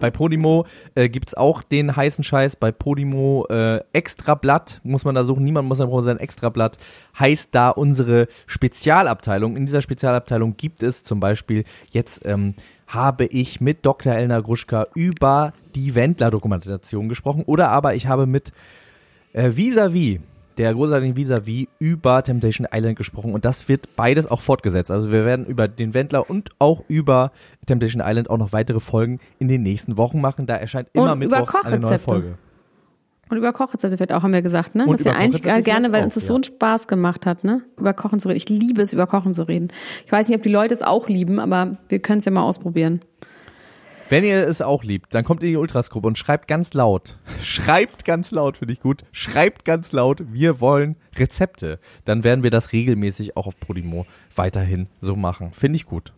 Bei Podimo äh, gibt's auch den heißen Scheiß. Bei Podimo äh, Extrablatt muss man da suchen. Niemand muss dann sein Extrablatt. Heißt da unsere Spezialabteilung. In dieser Spezialabteilung gibt es zum Beispiel jetzt ähm, habe ich mit Dr. Elna Gruschka über die Wendler-Dokumentation gesprochen. Oder aber ich habe mit äh, Vis-a-vis, der großartigen Vis-a-vis über Temptation Island gesprochen und das wird beides auch fortgesetzt. Also wir werden über den Wendler und auch über Temptation Island auch noch weitere Folgen in den nächsten Wochen machen. Da erscheint immer und mittwochs eine neue Folge. Und über Kochrezepte wird auch, haben wir gesagt, ne? Und Dass wir eigentlich gerne, weil auch, uns das ja. so einen Spaß gemacht hat, ne? Über Kochen zu reden. Ich liebe es, über Kochen zu reden. Ich weiß nicht, ob die Leute es auch lieben, aber wir können es ja mal ausprobieren. Wenn ihr es auch liebt, dann kommt in die Ultras-Gruppe und schreibt ganz laut. Schreibt ganz laut, finde ich gut. Schreibt ganz laut, wir wollen Rezepte. Dann werden wir das regelmäßig auch auf Podimo weiterhin so machen. Finde ich gut.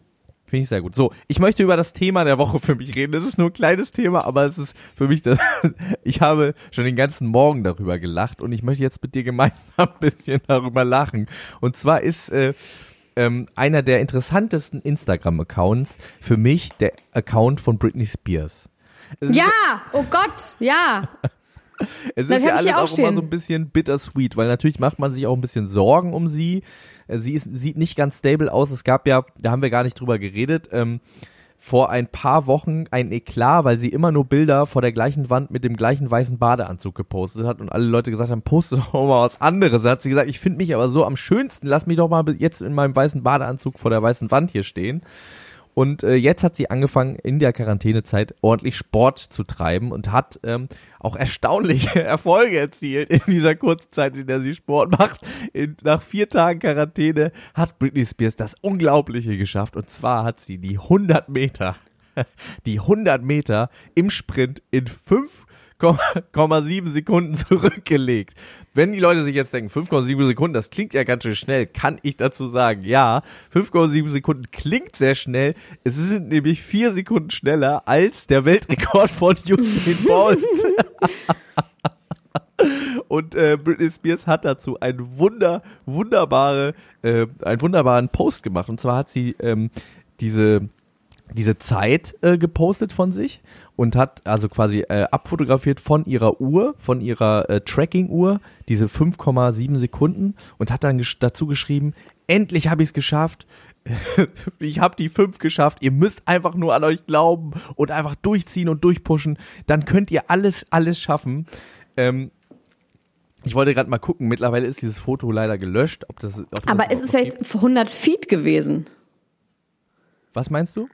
Finde ich sehr gut. So, ich möchte über das Thema der Woche für mich reden. Das ist nur ein kleines Thema, aber es ist für mich das. [LAUGHS] ich habe schon den ganzen Morgen darüber gelacht und ich möchte jetzt mit dir gemeinsam [LAUGHS] ein bisschen darüber lachen. Und zwar ist äh, ähm, einer der interessantesten Instagram-Accounts für mich der Account von Britney Spears. Es ja, oh Gott, ja. [LAUGHS] es ist ja alles auch, auch immer so ein bisschen bittersweet, weil natürlich macht man sich auch ein bisschen Sorgen um sie. Äh, sie ist, sieht nicht ganz stable aus. Es gab ja, da haben wir gar nicht drüber geredet, ähm, vor ein paar Wochen ein Eklat, weil sie immer nur Bilder vor der gleichen Wand mit dem gleichen weißen Badeanzug gepostet hat und alle Leute gesagt haben, poste doch mal was anderes. Da hat sie gesagt, ich finde mich aber so am schönsten, lass mich doch mal jetzt in meinem weißen Badeanzug vor der weißen Wand hier stehen. Und äh, jetzt hat sie angefangen, in der Quarantänezeit ordentlich Sport zu treiben und hat ähm, auch erstaunliche [LAUGHS] Erfolge erzielt in dieser kurzen Zeit, in der sie Sport macht. In, nach vier Tagen Quarantäne hat Britney Spears das Unglaubliche geschafft. Und zwar hat sie die 100 Meter, [LAUGHS] die 100 Meter im Sprint in fünf 5,7 Sekunden [LAUGHS] zurückgelegt. Wenn die Leute sich jetzt denken, 5,7 Sekunden, das klingt ja ganz schön schnell, kann ich dazu sagen, ja, 5,7 Sekunden klingt sehr schnell. Es sind nämlich vier Sekunden schneller als der Weltrekord von [LAUGHS] Usain Bolt. Und äh, Britney Spears hat dazu einen wunder, wunderbare, äh, einen wunderbaren Post gemacht. Und zwar hat sie ähm, diese diese Zeit äh, gepostet von sich und hat also quasi äh, abfotografiert von ihrer Uhr, von ihrer äh, Tracking-Uhr, diese 5,7 Sekunden und hat dann gesch dazu geschrieben, endlich habe [LAUGHS] ich es geschafft. ich habe die 5 geschafft. Ihr müsst einfach nur an euch glauben und einfach durchziehen und durchpushen. Dann könnt ihr alles, alles schaffen. Ähm, ich wollte gerade mal gucken, mittlerweile ist dieses Foto leider gelöscht. Ob das, ob das Aber ist es vielleicht 100 Feet gewesen? Was meinst du?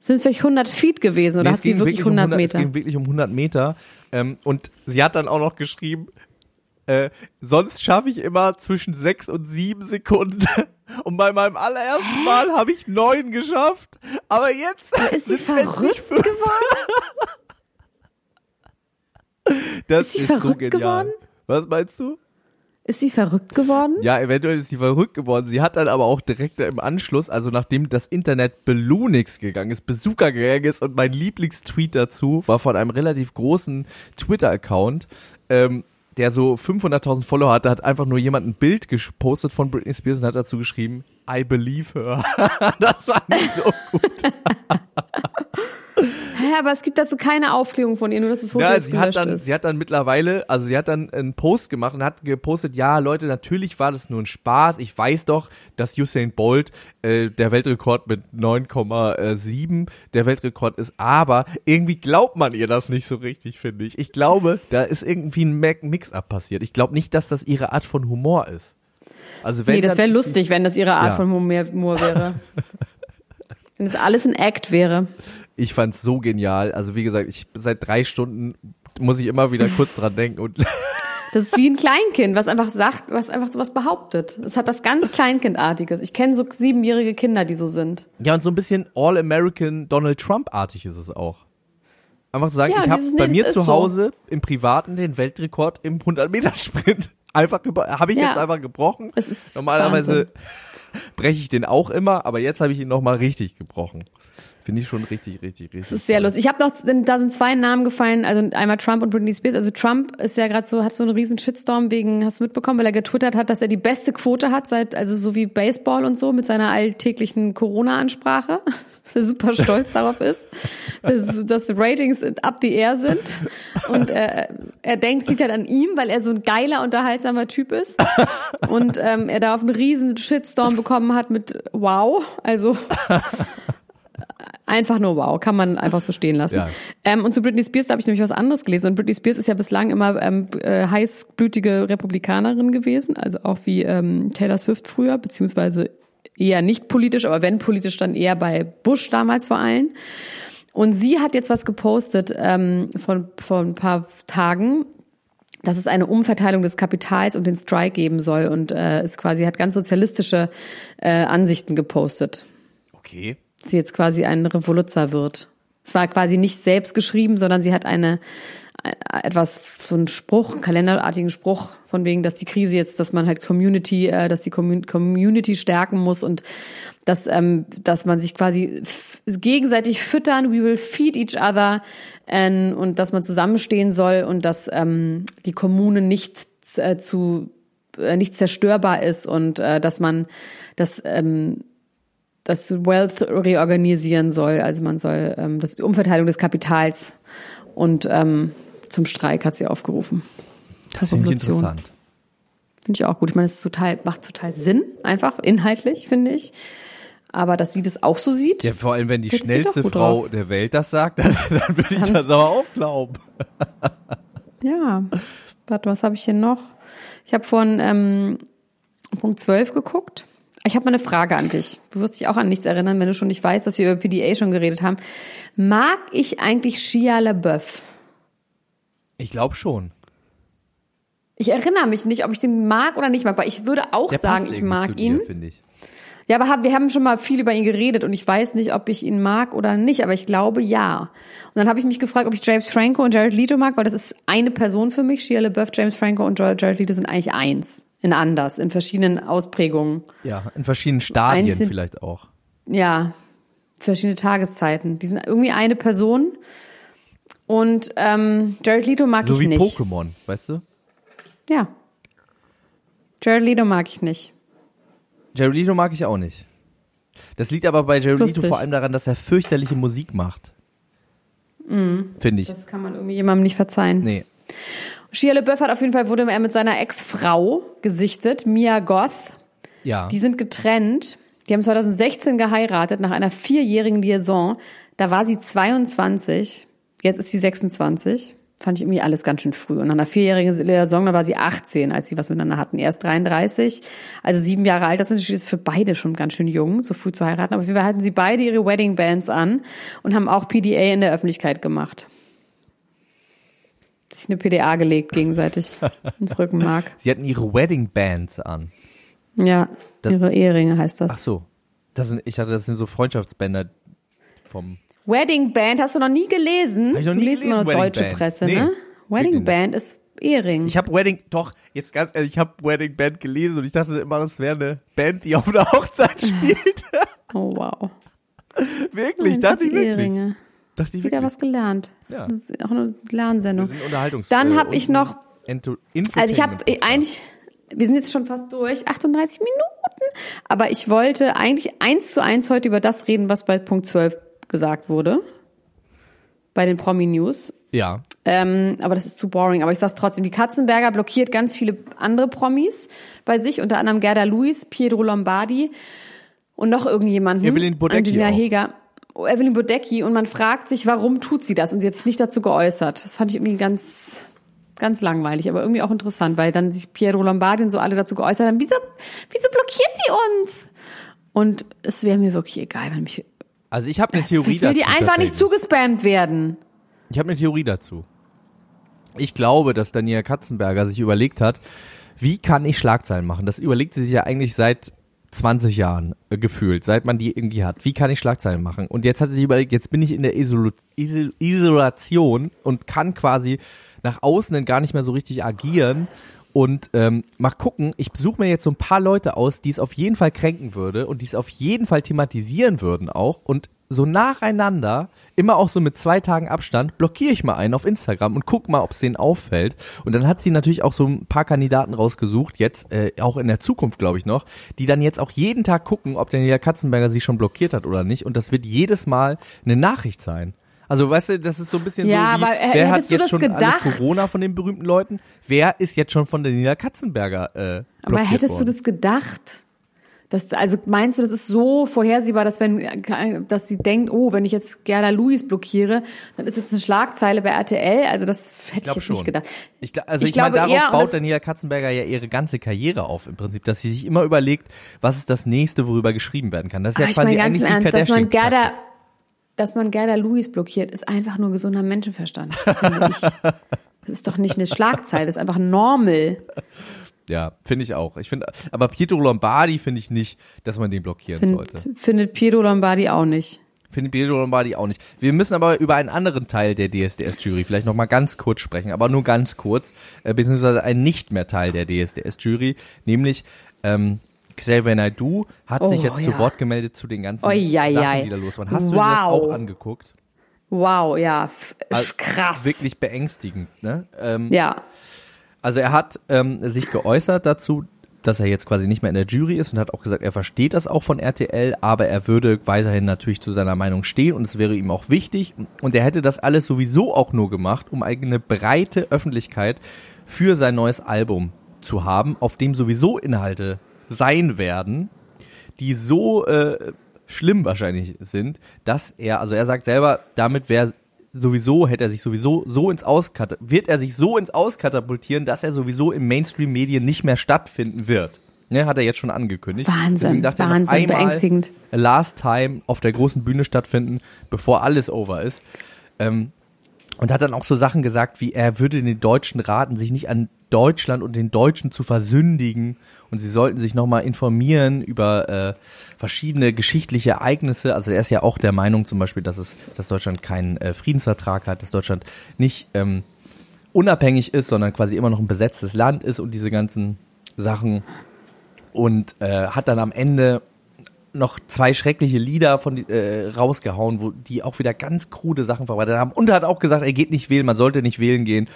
Sind es vielleicht 100 Feet gewesen oder nee, hat sie wirklich 100, um 100 Meter? Es ging wirklich um 100 Meter. Ähm, und sie hat dann auch noch geschrieben, äh, sonst schaffe ich immer zwischen 6 und 7 Sekunden. [LAUGHS] Und bei meinem allerersten Mal habe ich 9 geschafft. Aber jetzt aber ist sie verrückt geworden? [LAUGHS] das ist, sie ist verrückt so genial. geworden? Was meinst du? Ist sie verrückt geworden? Ja, eventuell ist sie verrückt geworden. Sie hat dann aber auch direkt im Anschluss, also nachdem das Internet Belunix gegangen ist, Besucher gegangen ist und mein Lieblingstweet dazu war von einem relativ großen Twitter-Account, ähm, der so 500.000 Follower hatte, hat einfach nur jemand ein Bild gepostet von Britney Spears und hat dazu geschrieben, I believe her. [LAUGHS] das war nicht so [LAUGHS] gut. Hä, aber es gibt dazu keine Aufklärung von ihr, nur dass das Foto ja, sie hat dann, ist. Sie hat dann mittlerweile, also sie hat dann einen Post gemacht und hat gepostet, ja Leute, natürlich war das nur ein Spaß. Ich weiß doch, dass Usain Bolt äh, der Weltrekord mit 9,7 der Weltrekord ist, aber irgendwie glaubt man ihr das nicht so richtig, finde ich. Ich glaube, da ist irgendwie ein Mix-up passiert. Ich glaube nicht, dass das ihre Art von Humor ist. Also wenn nee, das wäre lustig, wenn das ihre Art ja. von Humor wäre. [LAUGHS] wenn das alles ein Act wäre. Ich fand's so genial. Also wie gesagt, ich seit drei Stunden muss ich immer wieder kurz dran denken und [LAUGHS] Das ist wie ein Kleinkind, was einfach sagt, was einfach sowas behauptet. Es hat was ganz [LAUGHS] Kleinkindartiges. Ich kenne so siebenjährige Kinder, die so sind. Ja, und so ein bisschen All-American Donald Trump-artig ist es auch. Einfach zu sagen, Ja, ich habe bei mir zu ist so. Hause im Privaten den Weltrekord im 100-Meter-Sprint. [LAUGHS] Einfach habe ich Ja. jetzt einfach gebrochen. Es ist Normalerweise Wahnsinn. [LAUGHS] breche ich den auch immer, aber jetzt habe ich ihn nochmal richtig gebrochen. Finde ich schon richtig, richtig, richtig. Das ist sehr lustig. Ich habe noch, da sind zwei Namen gefallen, also einmal Trump und Britney Spears. Also Trump ist ja gerade so, hat so einen riesen Shitstorm wegen, hast du mitbekommen, weil er getwittert hat, dass er die beste Quote hat seit, also so wie Baseball und so mit seiner alltäglichen Corona-Ansprache. [LAUGHS] [LAUGHS] Dass er super stolz darauf ist, dass, dass Ratings up the air sind. Und er, er denkt, liegt halt an ihm, weil er so ein geiler, unterhaltsamer Typ ist. Und ähm, er da auf einen riesen Shitstorm bekommen hat mit Wow. Also Einfach nur wow, kann man einfach so stehen lassen. Ja. Ähm, und zu Britney Spears, da habe ich nämlich was anderes gelesen. Und Britney Spears ist ja bislang immer ähm, äh, heißblütige Republikanerin gewesen, also auch wie ähm, Taylor Swift früher, beziehungsweise eher nicht politisch, aber wenn politisch, dann eher bei Bush damals vor allem. Und sie hat jetzt was gepostet ähm, von, von ein paar Tagen, dass es eine Umverteilung des Kapitals und den Strike geben soll und äh, es quasi hat ganz sozialistische äh, Ansichten gepostet Okay. sie jetzt quasi ein Revoluzzer wird. Es war quasi nicht selbst geschrieben, sondern sie hat eine etwas so einen Spruch, einen kalenderartigen Spruch von wegen, dass die Krise jetzt, dass man halt Community, äh, dass die Commun- Community stärken muss und dass ähm, dass man sich quasi gegenseitig füttern, we will feed each other ähm, und dass man zusammenstehen soll und dass ähm, die Kommune nicht äh, zu äh, nicht zerstörbar ist und äh, dass man das ähm, das Wealth reorganisieren soll. Also man soll ähm, das die Umverteilung des Kapitals und ähm, zum Streik hat sie aufgerufen. Das finde ich interessant. Finde ich auch gut. Ich meine, es total, macht total Sinn, einfach inhaltlich, finde ich. Aber dass sie das auch so sieht. Ja, vor allem, wenn die schnellste Frau drauf. der Welt das sagt, [LAUGHS] dann, dann würde ich das aber auch glauben. Ja. Warte, was habe ich hier noch? Ich habe von ähm, Punkt 12 geguckt. Ich habe mal eine Frage an dich. Du wirst dich auch an nichts erinnern, wenn du schon nicht weißt, dass wir über PDA schon geredet haben. Mag ich eigentlich Shia LaBeouf? Ich glaube schon. Ich erinnere mich nicht, ob ich den mag oder nicht mag, aber ich würde auch Der sagen, ich mag ihn. dir, finde ich. Ja, aber wir haben schon mal viel über ihn geredet und ich weiß nicht, ob ich ihn mag oder nicht, aber ich glaube ja. Und dann habe ich mich gefragt, ob ich James Franco und Jared Leto mag, weil das ist eine Person für mich. Shia LaBeouf, James Franco und Jared Leto sind eigentlich eins. In anders, in verschiedenen Ausprägungen. Ja, in verschiedenen Stadien sind- vielleicht auch. Ja, verschiedene Tageszeiten. Die sind irgendwie eine Person. Und ähm, Jared Leto mag So ich wie nicht. Pokémon, weißt du? Ja. Jared Leto mag ich nicht. Jared Leto mag ich auch nicht. Das liegt aber bei Jared Leto Lustig. vor allem daran, dass er fürchterliche Musik macht. Finde ich. Das kann man irgendwie jemandem nicht verzeihen. Nee. Shia LaBeouf hat auf jeden Fall, wurde er mit seiner Ex-Frau gesichtet, Mia Goth. Ja. Die sind getrennt. Die haben 2016 geheiratet nach einer vierjährigen Liaison. Da war sie 22. Jetzt ist sie 26. Fand ich irgendwie alles ganz schön früh. Und nach einer vierjährigen Liaison, da war sie 18, als sie was miteinander hatten. Er ist 33, also sieben Jahre alt. Das ist natürlich für beide schon ganz schön jung, so früh zu heiraten. Aber wir hatten sie beide ihre Wedding Bands an und haben auch PDA in der Öffentlichkeit gemacht. Eine PDA gelegt gegenseitig [LAUGHS] ins Rückenmark. Sie hatten ihre Wedding Bands an. Ja, Das- ihre Eheringe heißt das. Ach so. Das sind, ich hatte, das sind so Freundschaftsbänder vom. Wedding Band hast du noch nie gelesen? Hab ich noch du nie liest immer gelesen, nur Wedding deutsche Band. Presse, Nee, ne? Wedding Band ist Ehering. Ich habe Wedding, doch, jetzt ganz ehrlich, ich habe Wedding Band gelesen und ich dachte immer, das wäre eine Band, die auf einer Hochzeit [LAUGHS] spielt. oh wow. wirklich, Nein, dachte ich wirklich. Eheringe. Dachte ich Wieder wirklich. was gelernt. Das Ja. ist auch eine Lernsendung. sind Unterhaltungs Dann äh, hab ich noch- Ento- Also ich habe eigentlich, wir sind jetzt schon fast durch, 38 Minuten, aber ich wollte eigentlich eins zu eins heute über das reden, was bei Punkt 12 gesagt wurde. Bei den Promi-News. Ja. Ähm, aber das ist zu boring. Aber ich sag's trotzdem. Die Katzenberger blockiert ganz viele andere Promis bei sich, unter anderem Gerda Luis, Pietro Lombardi und noch irgendjemanden. Evelyn Bodecki Angelina auch. Heger. Oh, Evelyn Bodecki. Und man fragt sich, warum tut sie das? Und sie hat sich nicht dazu geäußert. Das fand ich irgendwie ganz, ganz langweilig, aber irgendwie auch interessant, weil dann sich Pietro Lombardi und so alle dazu geäußert haben, wieso, wieso blockiert sie uns? Und es wäre mir wirklich egal, wenn mich, Also ich habe eine Theorie ich will die dazu. einfach nicht zugespammt werden. Ich habe eine Theorie dazu. Ich glaube, dass Daniela Katzenberger sich überlegt hat, wie kann ich Schlagzeilen machen? Das überlegt sie sich ja eigentlich seit 20 Jahren äh, gefühlt, seit man die irgendwie hat. Wie kann ich Schlagzeilen machen? Und jetzt hat sie sich überlegt, jetzt bin ich in der Isol Isol Isolation und kann quasi nach außen gar nicht mehr so richtig agieren. Und ähm, mal gucken, ich besuche mir jetzt so ein paar Leute aus, die es auf jeden Fall kränken würde und die es auf jeden Fall thematisieren würden auch. Und so nacheinander, immer auch so mit zwei Tagen Abstand, blockiere ich mal einen auf Instagram und guck mal, ob es denen auffällt. Und dann hat sie natürlich auch so ein paar Kandidaten rausgesucht, jetzt äh, auch in der Zukunft, glaube ich noch, die dann jetzt auch jeden Tag gucken, ob Daniela Katzenberger sie schon blockiert hat oder nicht. Und das wird jedes Mal eine Nachricht sein. Also weißt du, das ist so ein bisschen ja, so wie, aber, äh, wer hat hättest du jetzt das schon gedacht? alles Corona von den berühmten Leuten? Wer ist jetzt schon von Daniela Katzenberger äh, Aber hättest worden? du das gedacht? Das, also meinst du, das ist so vorhersehbar, dass wenn, dass sie denkt, oh, wenn ich jetzt Gerda Luis blockiere, dann ist jetzt eine Schlagzeile bei RTL. Also das hätte ich, glaub jetzt schon. nicht gedacht. Ich, also Ich ich, meine, glaube darauf eher, baut Daniela Katzenberger ja ihre ganze Karriere auf im Prinzip, dass sie sich immer überlegt, was ist das nächste, worüber geschrieben werden kann. Das ist ja Aber ich quasi meine ganz eigentlich im die Ernst, dass man Kardashian. Gerda, dass man Gerda Luis blockiert, ist einfach nur gesunder Menschenverstand. [LAUGHS] Das ist doch nicht eine Schlagzeile, das ist einfach normal. Ja, finde ich auch. Ich finde, aber Pietro Lombardi finde ich nicht, dass man den blockieren sollte. Find, findet Piero Lombardi auch nicht. Finde Pietro Lombardi auch nicht. Wir müssen aber über einen anderen Teil der DSDS-Jury vielleicht noch mal ganz kurz sprechen, aber nur ganz kurz, äh, beziehungsweise ein nicht mehr Teil der DSDS-Jury, nämlich ähm, Xavier Naidoo hat sich Oh, jetzt zu ja. Wort gemeldet zu den ganzen Oi, ei, Sachen, die da los waren. Hast du dir das Wow. auch angeguckt? Wow, ja, Also, krass. Wirklich beängstigend, ne? Ähm, Ja, Also er hat ähm, sich geäußert dazu, dass er jetzt quasi nicht mehr in der Jury ist und hat auch gesagt, er versteht das auch von RTL, aber er würde weiterhin natürlich zu seiner Meinung stehen und es wäre ihm auch wichtig und er hätte das alles sowieso auch nur gemacht, um eine breite Öffentlichkeit für sein neues Album zu haben, auf dem sowieso Inhalte sein werden, die so äh, schlimm wahrscheinlich sind, dass er, also er sagt selber, damit wäre sowieso, hätte er sich sowieso so ins Auskat wird er sich so ins Auskatapultieren, dass er sowieso in Mainstream-Medien nicht mehr stattfinden wird. Ne, hat er jetzt schon angekündigt. Wahnsinn, Deswegen dachte Wahnsinn, er noch einmal beängstigend. Last Time auf der großen Bühne stattfinden, bevor alles over ist. Ähm, und hat dann auch so Sachen gesagt, wie er würde den Deutschen raten, sich nicht an Deutschland und den Deutschen zu versündigen und sie sollten sich nochmal informieren über äh, verschiedene geschichtliche Ereignisse. Also er ist ja auch der Meinung zum Beispiel, dass es, dass Deutschland keinen äh, Friedensvertrag hat, dass Deutschland nicht ähm, unabhängig ist, sondern quasi immer noch ein besetztes Land ist und diese ganzen Sachen und äh, hat dann am Ende noch zwei schreckliche Lieder von äh, rausgehauen, wo die auch wieder ganz krude Sachen verbreitet haben und hat auch gesagt, er geht nicht wählen, man sollte nicht wählen gehen,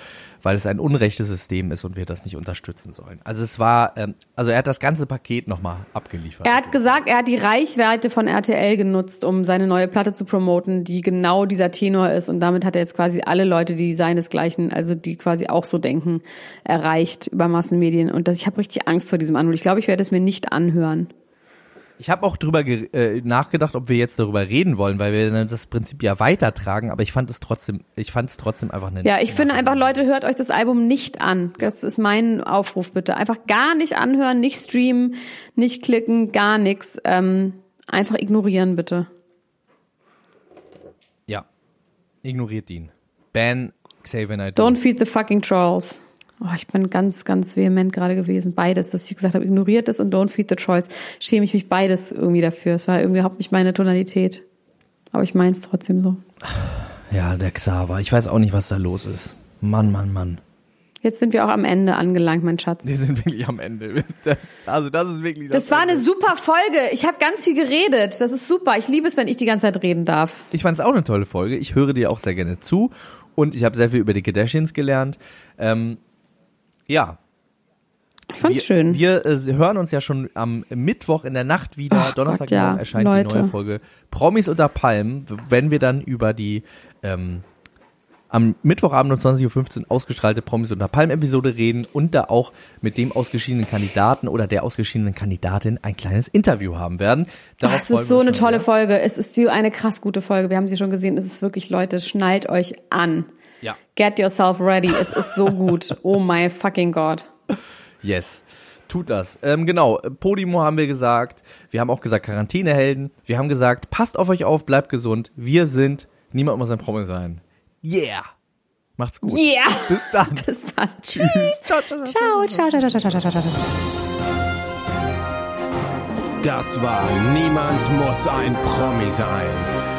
weil es ein unrechtes System ist und wir das nicht unterstützen sollen. Also es war, ähm, also er hat das ganze Paket nochmal abgeliefert. Er hat gesagt, er hat die Reichweite von RTL genutzt, um seine neue Platte zu promoten, die genau dieser Tenor ist. Und damit hat er jetzt quasi alle Leute, die seinesgleichen, also die quasi auch so denken, erreicht über Massenmedien. Und das, ich habe richtig Angst vor diesem Anruf. Ich glaube, ich werde es mir nicht anhören. Ich habe auch drüber äh, nachgedacht, ob wir jetzt darüber reden wollen, weil wir dann das Prinzip ja weitertragen, aber ich fand es trotzdem, ich fand es trotzdem einfach eine Ja, ich finde einfach, Leute, hört euch das Album nicht an. Das ist mein Aufruf, bitte. Einfach gar nicht anhören, nicht streamen, nicht klicken, gar nichts. Ähm, einfach ignorieren, bitte. Ja. Ignoriert ihn. Ban Xavier Naidoo. Don't feed the fucking trolls. Oh, ich bin ganz, ganz vehement gerade gewesen. Beides, dass ich gesagt habe, ignoriert es und don't feed the trolls. Schäme ich mich beides irgendwie dafür. Es war irgendwie überhaupt nicht meine Tonalität. Aber ich meine es trotzdem so. Ja, der Xaver. Ich weiß auch nicht, was da los ist. Mann, Mann, Mann. Jetzt sind wir auch am Ende angelangt, mein Schatz. Wir sind wirklich am Ende. [LAUGHS] Also das ist wirklich Das war eine super Folge. Ich habe ganz viel geredet. Das ist super. Ich liebe es, wenn ich die ganze Zeit reden darf. Ich fand es auch eine tolle Folge. Ich höre dir auch sehr gerne zu und ich habe sehr viel über die Kardashians gelernt. Ähm, ja, Ich fand's wir, schön. Wir äh, hören uns ja schon am Mittwoch in der Nacht wieder. Ach Donnerstagmorgen Gott, ja. erscheint Leute. die neue Folge Promis unter Palmen, wenn wir dann über die ähm, am Mittwochabend um 20.15 Uhr ausgestrahlte Promis unter Palmen Episode reden und da auch mit dem ausgeschiedenen Kandidaten oder der ausgeschiedenen Kandidatin ein kleines Interview haben werden. Darauf Das freuen ist so eine tolle sehr. Folge. Es ist so eine krass gute Folge. Wir haben sie schon gesehen. Es ist wirklich, Leute, schnallt euch an. Ja. Get yourself ready. Es ist so gut. Oh my fucking God. Yes. Tut das. Ähm, genau, Podimo haben wir gesagt. Wir haben auch gesagt Quarantänehelden. Wir haben gesagt, passt auf euch auf, bleibt gesund. Wir sind, niemand muss ein Promi sein. Yeah. Macht's gut. Yeah. Bis dann. [LAUGHS] Bis dann. Tschüss. Ciao, ciao, ciao, ciao, ciao, ciao, ciao, ciao, ciao. Das war Niemand muss ein Promi sein.